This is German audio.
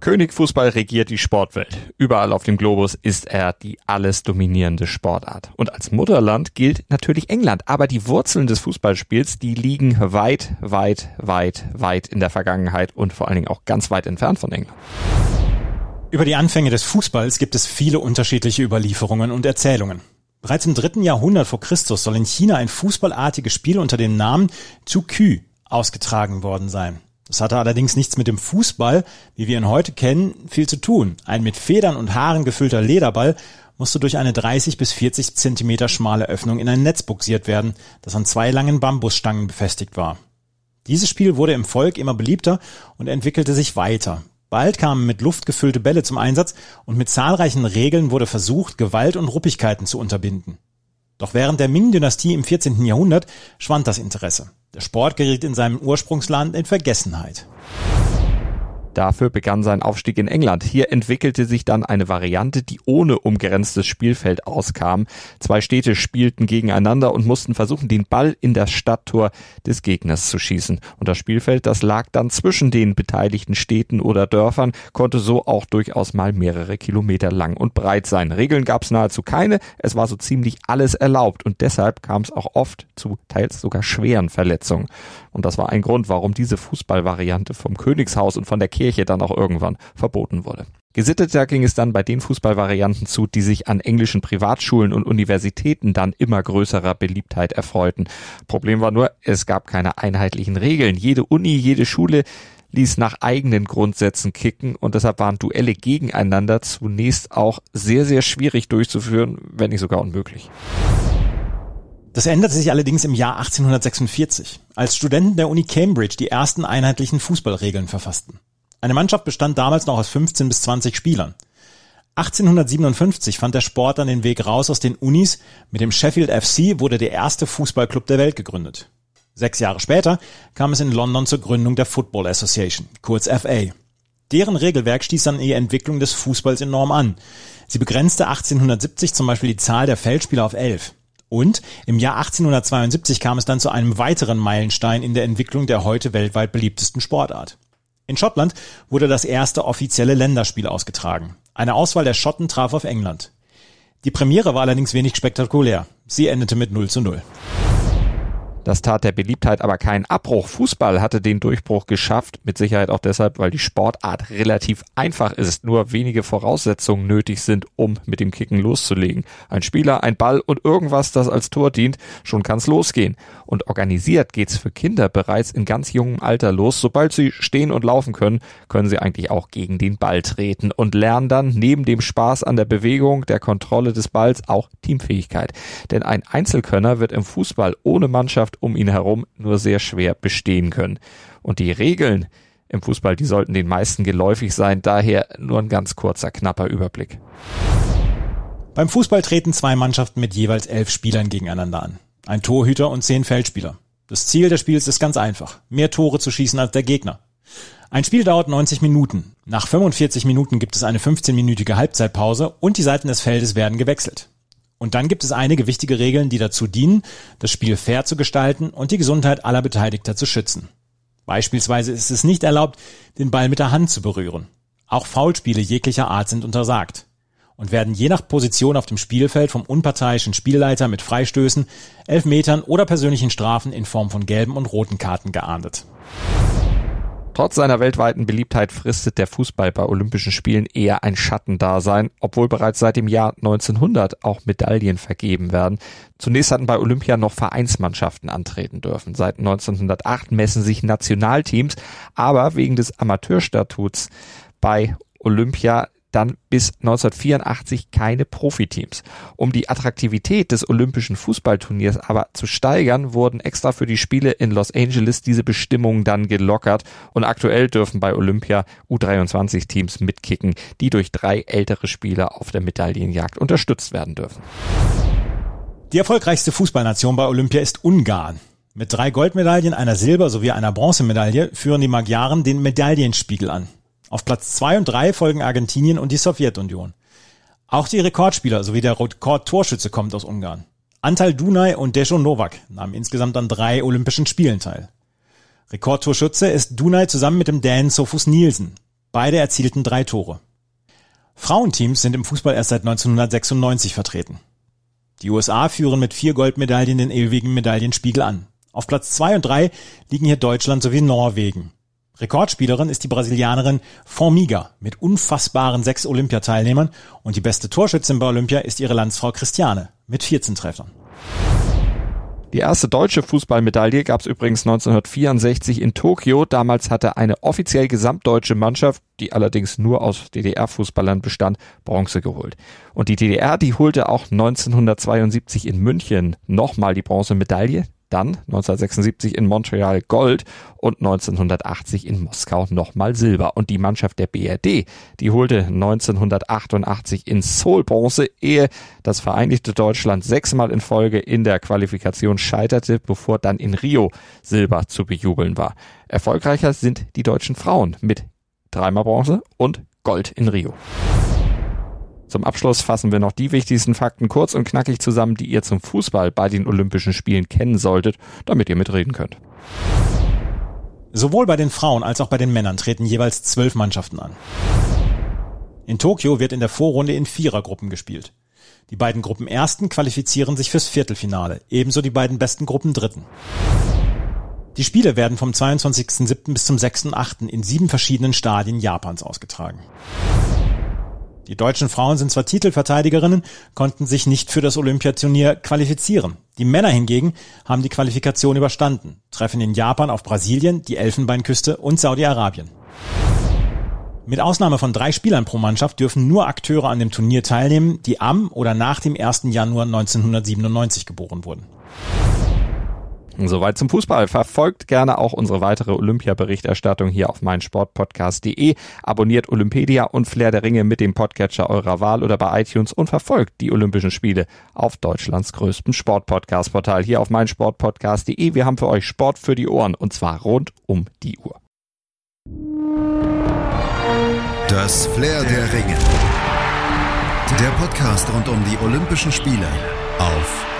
König Fußball regiert die Sportwelt. Überall auf dem Globus ist er die alles dominierende Sportart. Und als Mutterland gilt natürlich England. Aber die Wurzeln des Fußballspiels, die liegen weit, weit, weit, weit in der Vergangenheit und vor allen Dingen auch ganz weit entfernt von England. Über die Anfänge des Fußballs gibt es viele unterschiedliche Überlieferungen und Erzählungen. Bereits im dritten Jahrhundert vor Christus soll in China ein fußballartiges Spiel unter dem Namen Zukü ausgetragen worden sein. Das hatte allerdings nichts mit dem Fußball, wie wir ihn heute kennen, viel zu tun. Ein mit Federn und Haaren gefüllter Lederball musste durch eine 30 bis 40 Zentimeter schmale Öffnung in ein Netz buxiert werden, das an zwei langen Bambusstangen befestigt war. Dieses Spiel wurde im Volk immer beliebter und entwickelte sich weiter. Bald kamen mit Luft gefüllte Bälle zum Einsatz und mit zahlreichen Regeln wurde versucht, Gewalt und Ruppigkeiten zu unterbinden. Doch während der Ming-Dynastie im 14. Jahrhundert schwand das Interesse. Der Sport geriet in seinem Ursprungsland in Vergessenheit. Dafür begann sein Aufstieg in England. Hier entwickelte sich dann eine Variante, die ohne umgrenztes Spielfeld auskam. Zwei Städte spielten gegeneinander und mussten versuchen, den Ball in das Stadttor des Gegners zu schießen. Und das Spielfeld, das lag dann zwischen den beteiligten Städten oder Dörfern, konnte so auch durchaus mal mehrere Kilometer lang und breit sein. Regeln gab es nahezu keine. Es war so ziemlich alles erlaubt und deshalb kam es auch oft zu teils sogar schweren Verletzungen. Und das war ein Grund, warum diese Fußballvariante vom Königshaus und von der Kirche dann auch irgendwann verboten wurde. Gesitteter ging es dann bei den Fußballvarianten zu, die sich an englischen Privatschulen und Universitäten dann immer größerer Beliebtheit erfreuten. Problem war nur, es gab keine einheitlichen Regeln. Jede Uni, jede Schule ließ nach eigenen Grundsätzen kicken und deshalb waren Duelle gegeneinander zunächst auch sehr, sehr schwierig durchzuführen, wenn nicht sogar unmöglich. Das änderte sich allerdings im Jahr 1846, als Studenten der Uni Cambridge die ersten einheitlichen Fußballregeln verfassten. Eine Mannschaft bestand damals noch aus 15 bis 20 Spielern. 1857 fand der Sport dann den Weg raus aus den Unis. Mit dem Sheffield FC wurde der erste Fußballclub der Welt gegründet. Sechs Jahre später kam es in London zur Gründung der Football Association, kurz FA. Deren Regelwerk stieß dann die Entwicklung des Fußballs enorm an. Sie begrenzte 1870 zum Beispiel die Zahl der Feldspieler auf elf. Und im Jahr 1872 kam es dann zu einem weiteren Meilenstein in der Entwicklung der heute weltweit beliebtesten Sportart. In Schottland wurde das erste offizielle Länderspiel ausgetragen. Eine Auswahl der Schotten traf auf England. Die Premiere war allerdings wenig spektakulär. Sie endete mit 0 zu 0. Das tat der Beliebtheit aber keinen Abbruch. Fußball hatte den Durchbruch geschafft, mit Sicherheit auch deshalb, weil die Sportart relativ einfach ist, nur wenige Voraussetzungen nötig sind, um mit dem Kicken loszulegen. Ein Spieler, ein Ball und irgendwas, das als Tor dient, schon kann's losgehen. Und organisiert geht's für Kinder bereits in ganz jungem Alter los. Sobald sie stehen und laufen können, können sie eigentlich auch gegen den Ball treten und lernen dann neben dem Spaß an der Bewegung, der Kontrolle des Balls auch Teamfähigkeit. Denn ein Einzelkönner wird im Fußball ohne Mannschaft Mannschaft um ihn herum nur sehr schwer bestehen können. Und die Regeln im Fußball, die sollten den meisten geläufig sein, daher nur ein ganz kurzer, knapper Überblick. Beim Fußball treten zwei Mannschaften mit jeweils elf Spielern gegeneinander an. Ein Torhüter und zehn Feldspieler. Das Ziel des Spiels ist ganz einfach. Mehr Tore zu schießen als der Gegner. Ein Spiel dauert 90 Minuten. Nach 45 Minuten gibt es eine 15-minütige Halbzeitpause und die Seiten des Feldes werden gewechselt. Und dann gibt es einige wichtige Regeln, die dazu dienen, das Spiel fair zu gestalten und die Gesundheit aller Beteiligter zu schützen. Beispielsweise ist es nicht erlaubt, den Ball mit der Hand zu berühren. Auch Foulspiele jeglicher Art sind untersagt und werden je nach Position auf dem Spielfeld vom unparteiischen Spielleiter mit Freistößen, Elfmetern oder persönlichen Strafen in Form von gelben und roten Karten geahndet. Trotz seiner weltweiten Beliebtheit fristet der Fußball bei Olympischen Spielen eher ein Schattendasein, obwohl bereits seit dem Jahr 1900 auch Medaillen vergeben werden. Zunächst hatten bei Olympia noch Vereinsmannschaften antreten dürfen. Seit 1908 messen sich Nationalteams, aber wegen des Amateurstatuts bei Olympia dann bis 1984 keine Profiteams. Um die Attraktivität des olympischen Fußballturniers aber zu steigern, wurden extra für die Spiele in Los Angeles diese Bestimmungen dann gelockert und aktuell dürfen bei Olympia U23 Teams mitkicken, die durch drei ältere Spieler auf der Medaillenjagd unterstützt werden dürfen. Die erfolgreichste Fußballnation bei Olympia ist Ungarn. Mit drei Goldmedaillen, einer Silber- sowie einer Bronzemedaille führen die Magyaren den Medaillenspiegel an. Auf Platz zwei und drei folgen Argentinien und die Sowjetunion. Auch die Rekordspieler sowie der Rekordtorschütze kommt aus Ungarn. Antal Dunay und Dejo Novak nahmen insgesamt an drei Olympischen Spielen teil. Rekordtorschütze ist Dunay zusammen mit dem Dänen Sofus Nielsen. Beide erzielten drei Tore. Frauenteams sind im Fußball erst seit 1996 vertreten. Die USA führen mit vier Goldmedaillen den ewigen Medaillenspiegel an. Auf Platz zwei und drei liegen hier Deutschland sowie Norwegen. Rekordspielerin ist die Brasilianerin Formiga mit unfassbaren sechs Olympiateilnehmern und die beste Torschützin bei Olympia ist ihre Landsfrau Christiane mit 14 Treffern. Die erste deutsche Fußballmedaille gab es übrigens 1964 in Tokio. Damals hatte eine offiziell gesamtdeutsche Mannschaft, die allerdings nur aus DDR-Fußballern bestand, Bronze geholt. Und die DDR, die holte auch 1972 in München nochmal die Bronzemedaille dann 1976 in Montreal Gold und 1980 in Moskau nochmal Silber. Und die Mannschaft der BRD, die holte 1988 in Seoul Bronze, ehe das Vereinigte Deutschland sechsmal in Folge in der Qualifikation scheiterte, bevor dann in Rio Silber zu bejubeln war. Erfolgreicher sind die deutschen Frauen mit dreimal Bronze und Gold in Rio. Zum Abschluss fassen wir noch die wichtigsten Fakten kurz und knackig zusammen, die ihr zum Fußball bei den Olympischen Spielen kennen solltet, damit ihr mitreden könnt. Sowohl bei den Frauen als auch bei den Männern treten jeweils zwölf Mannschaften an. In Tokio wird in der Vorrunde in Vierergruppen gespielt. Die beiden Gruppen Ersten qualifizieren sich fürs Viertelfinale, ebenso die beiden besten Gruppen Dritten. Die Spiele werden vom 22.07. bis zum 6.08. in sieben verschiedenen Stadien Japans ausgetragen. Die deutschen Frauen sind zwar Titelverteidigerinnen, konnten sich nicht für das Olympiaturnier qualifizieren. Die Männer hingegen haben die Qualifikation überstanden, treffen in Japan auf Brasilien, die Elfenbeinküste und Saudi-Arabien. Mit Ausnahme von drei Spielern pro Mannschaft dürfen nur Akteure an dem Turnier teilnehmen, die am oder nach dem 1. Januar 1997 geboren wurden. Soweit zum Fußball. Verfolgt gerne auch unsere weitere Olympia-Berichterstattung hier auf meinsportpodcast.de. Abonniert Olympedia und Flair der Ringe mit dem Podcatcher eurer Wahl oder bei iTunes und verfolgt die Olympischen Spiele auf Deutschlands größtem Sportpodcast-Portal hier auf meinsportpodcast.de. Wir haben für euch Sport für die Ohren und zwar rund um die Uhr. Das Flair der Ringe. Der Podcast rund um die Olympischen Spiele auf